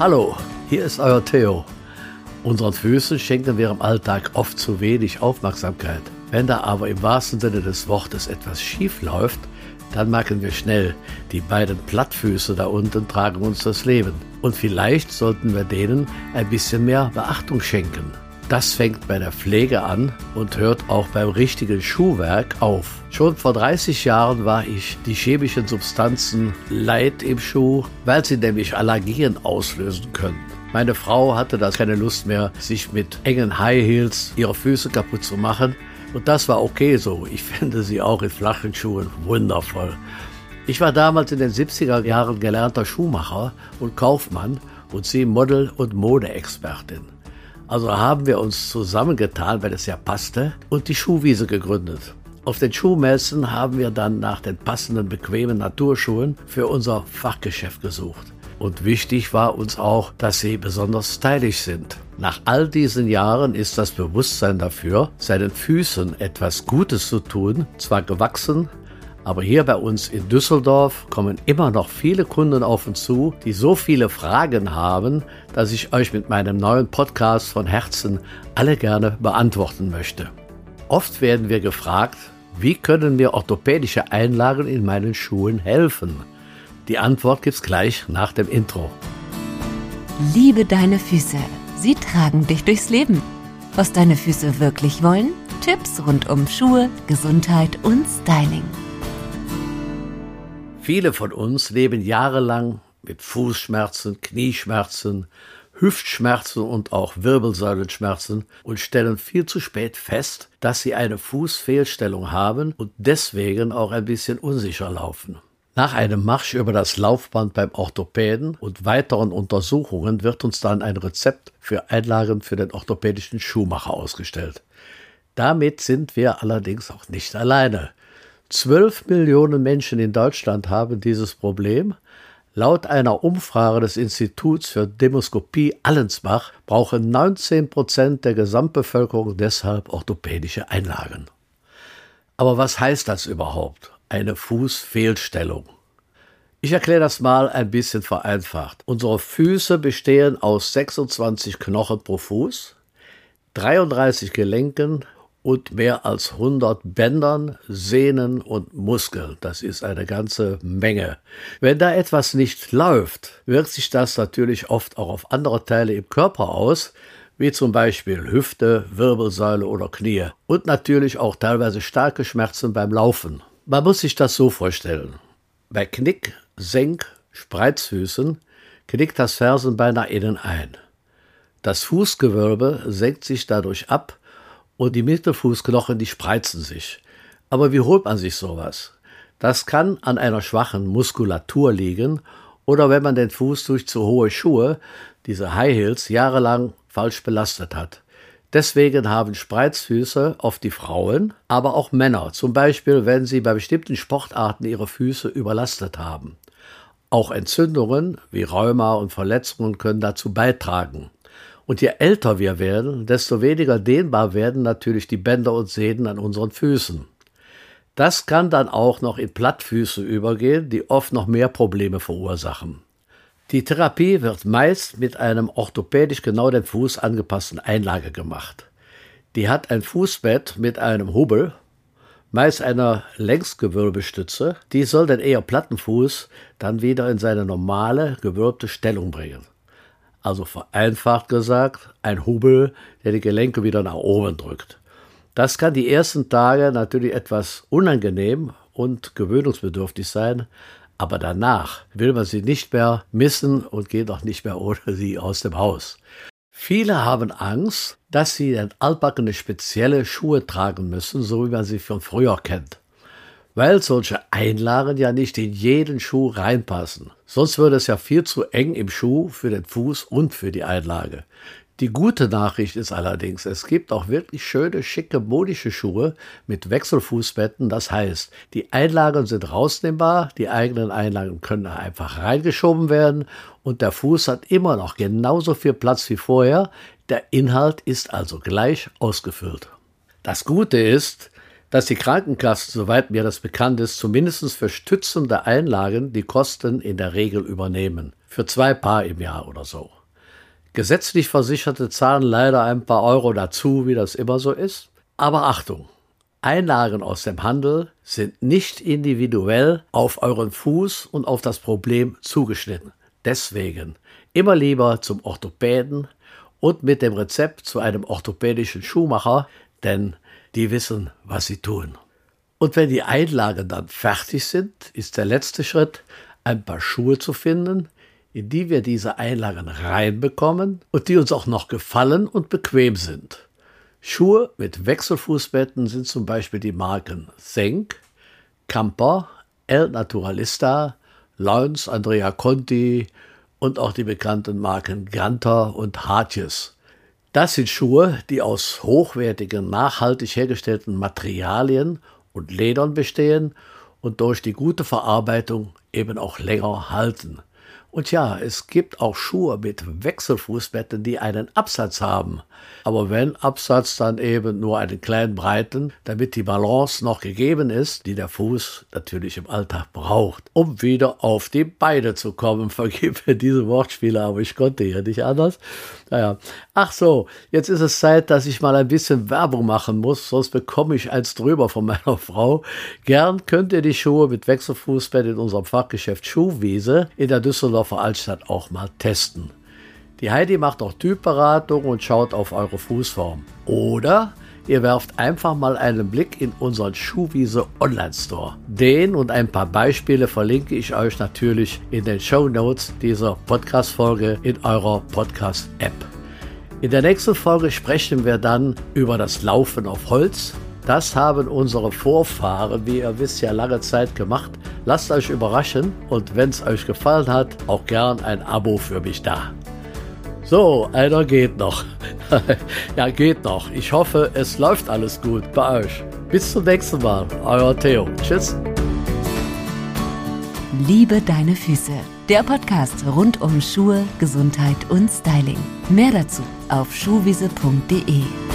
Hallo, hier ist euer Theo. Unseren Füßen schenken wir im Alltag oft zu wenig Aufmerksamkeit. Wenn da aber im wahrsten Sinne des Wortes etwas schief läuft, dann merken wir schnell, die beiden Plattfüße da unten tragen uns das Leben. Und vielleicht sollten wir denen ein bisschen mehr Beachtung schenken. Das fängt bei der Pflege an und hört auch beim richtigen Schuhwerk auf. Schon vor 30 Jahren war ich die chemischen Substanzen leid im Schuh, weil sie nämlich Allergien auslösen können. Meine Frau hatte da keine Lust mehr, sich mit engen High Heels ihre Füße kaputt zu machen. Und das war okay so. Ich finde sie auch in flachen Schuhen wundervoll. Ich war damals in den 70er Jahren gelernter Schuhmacher und Kaufmann und sie Model- und Modeexpertin. Also haben wir uns zusammengetan, weil es ja passte, und die Schuhwiese gegründet. Auf den Schuhmessen haben wir dann nach den passenden, bequemen Naturschuhen für unser Fachgeschäft gesucht. Und wichtig war uns auch, dass sie besonders stylisch sind. Nach all diesen Jahren ist das Bewusstsein dafür, seinen Füßen etwas Gutes zu tun, zwar gewachsen, aber hier bei uns in Düsseldorf kommen immer noch viele Kunden auf uns zu, die so viele Fragen haben, dass ich euch mit meinem neuen Podcast von Herzen alle gerne beantworten möchte. Oft werden wir gefragt, wie können mir orthopädische Einlagen in meinen Schuhen helfen? Die Antwort gibt's gleich nach dem Intro. Liebe deine Füße. Sie tragen dich durchs Leben. Was deine Füße wirklich wollen? Tipps rund um Schuhe, Gesundheit und Styling. Viele von uns leben jahrelang mit Fußschmerzen, Knieschmerzen, Hüftschmerzen und auch Wirbelsäulenschmerzen und stellen viel zu spät fest, dass sie eine Fußfehlstellung haben und deswegen auch ein bisschen unsicher laufen. Nach einem Marsch über das Laufband beim Orthopäden und weiteren Untersuchungen wird uns dann ein Rezept für Einlagen für den orthopädischen Schuhmacher ausgestellt. Damit sind wir allerdings auch nicht alleine. Zwölf Millionen Menschen in Deutschland haben dieses Problem. Laut einer Umfrage des Instituts für Demoskopie Allensbach brauchen 19 Prozent der Gesamtbevölkerung deshalb orthopädische Einlagen. Aber was heißt das überhaupt? Eine Fußfehlstellung. Ich erkläre das mal ein bisschen vereinfacht. Unsere Füße bestehen aus 26 Knochen pro Fuß, 33 Gelenken und mehr als 100 Bändern, Sehnen und Muskeln. Das ist eine ganze Menge. Wenn da etwas nicht läuft, wirkt sich das natürlich oft auch auf andere Teile im Körper aus, wie zum Beispiel Hüfte, Wirbelsäule oder Knie. Und natürlich auch teilweise starke Schmerzen beim Laufen. Man muss sich das so vorstellen. Bei Knick, Senk, Spreizfüßen knickt das Fersenbein nach innen ein. Das Fußgewölbe senkt sich dadurch ab und die Mittelfußknochen, die spreizen sich. Aber wie holt man sich sowas? Das kann an einer schwachen Muskulatur liegen oder wenn man den Fuß durch zu hohe Schuhe, diese High Heels, jahrelang falsch belastet hat. Deswegen haben Spreizfüße oft die Frauen, aber auch Männer, zum Beispiel wenn sie bei bestimmten Sportarten ihre Füße überlastet haben. Auch Entzündungen wie Rheuma und Verletzungen können dazu beitragen. Und je älter wir werden, desto weniger dehnbar werden natürlich die Bänder und Sehnen an unseren Füßen. Das kann dann auch noch in Plattfüße übergehen, die oft noch mehr Probleme verursachen. Die Therapie wird meist mit einem orthopädisch genau dem Fuß angepassten Einlage gemacht. Die hat ein Fußbett mit einem Hubbel, meist einer Längsgewölbestütze, die soll den eher platten Fuß dann wieder in seine normale, gewölbte Stellung bringen. Also vereinfacht gesagt, ein Hubbel, der die Gelenke wieder nach oben drückt. Das kann die ersten Tage natürlich etwas unangenehm und gewöhnungsbedürftig sein, aber danach will man sie nicht mehr missen und geht auch nicht mehr ohne sie aus dem Haus. Viele haben Angst, dass sie in altbackene spezielle Schuhe tragen müssen, so wie man sie von früher kennt weil solche Einlagen ja nicht in jeden Schuh reinpassen. Sonst würde es ja viel zu eng im Schuh für den Fuß und für die Einlage. Die gute Nachricht ist allerdings, es gibt auch wirklich schöne, schicke, modische Schuhe mit Wechselfußbetten. Das heißt, die Einlagen sind rausnehmbar, die eigenen Einlagen können einfach reingeschoben werden und der Fuß hat immer noch genauso viel Platz wie vorher. Der Inhalt ist also gleich ausgefüllt. Das Gute ist, dass die Krankenkassen, soweit mir das bekannt ist, zumindest für stützende Einlagen die Kosten in der Regel übernehmen. für zwei Paar im Jahr oder so. Gesetzlich Versicherte zahlen leider ein paar Euro dazu, wie das immer so ist. Aber Achtung, Einlagen aus dem Handel sind nicht individuell auf euren Fuß und auf das Problem zugeschnitten. Deswegen immer lieber zum Orthopäden und mit dem Rezept zu einem orthopädischen Schuhmacher, denn die wissen, was sie tun. Und wenn die Einlagen dann fertig sind, ist der letzte Schritt, ein paar Schuhe zu finden, in die wir diese Einlagen reinbekommen und die uns auch noch gefallen und bequem sind. Schuhe mit Wechselfußbetten sind zum Beispiel die Marken Senk, Camper, El Naturalista, Lawrence, Andrea Conti und auch die bekannten Marken Ganter und Hartjes. Das sind Schuhe, die aus hochwertigen, nachhaltig hergestellten Materialien und Ledern bestehen und durch die gute Verarbeitung eben auch länger halten. Und ja, es gibt auch Schuhe mit Wechselfußbetten, die einen Absatz haben. Aber wenn Absatz, dann eben nur einen kleinen breiten, damit die Balance noch gegeben ist, die der Fuß natürlich im Alltag braucht, um wieder auf die Beine zu kommen. Vergib mir diese Wortspiele, aber ich konnte hier nicht anders. Naja. Ach so, jetzt ist es Zeit, dass ich mal ein bisschen Werbung machen muss, sonst bekomme ich eins drüber von meiner Frau. Gern könnt ihr die Schuhe mit Wechselfußbett in unserem Fachgeschäft Schuhwiese in der Düsseldorfer Altstadt auch mal testen. Die Heidi macht auch Typberatung und schaut auf eure Fußform. Oder ihr werft einfach mal einen Blick in unseren Schuhwiese Online Store. Den und ein paar Beispiele verlinke ich euch natürlich in den Show Notes dieser Podcast-Folge in eurer Podcast-App. In der nächsten Folge sprechen wir dann über das Laufen auf Holz. Das haben unsere Vorfahren, wie ihr wisst, ja lange Zeit gemacht. Lasst euch überraschen und wenn es euch gefallen hat, auch gern ein Abo für mich da. So, einer geht noch. ja, geht noch. Ich hoffe, es läuft alles gut bei euch. Bis zum nächsten Mal. Euer Theo. Tschüss. Liebe deine Füße. Der Podcast rund um Schuhe, Gesundheit und Styling. Mehr dazu auf schuhwiese.de.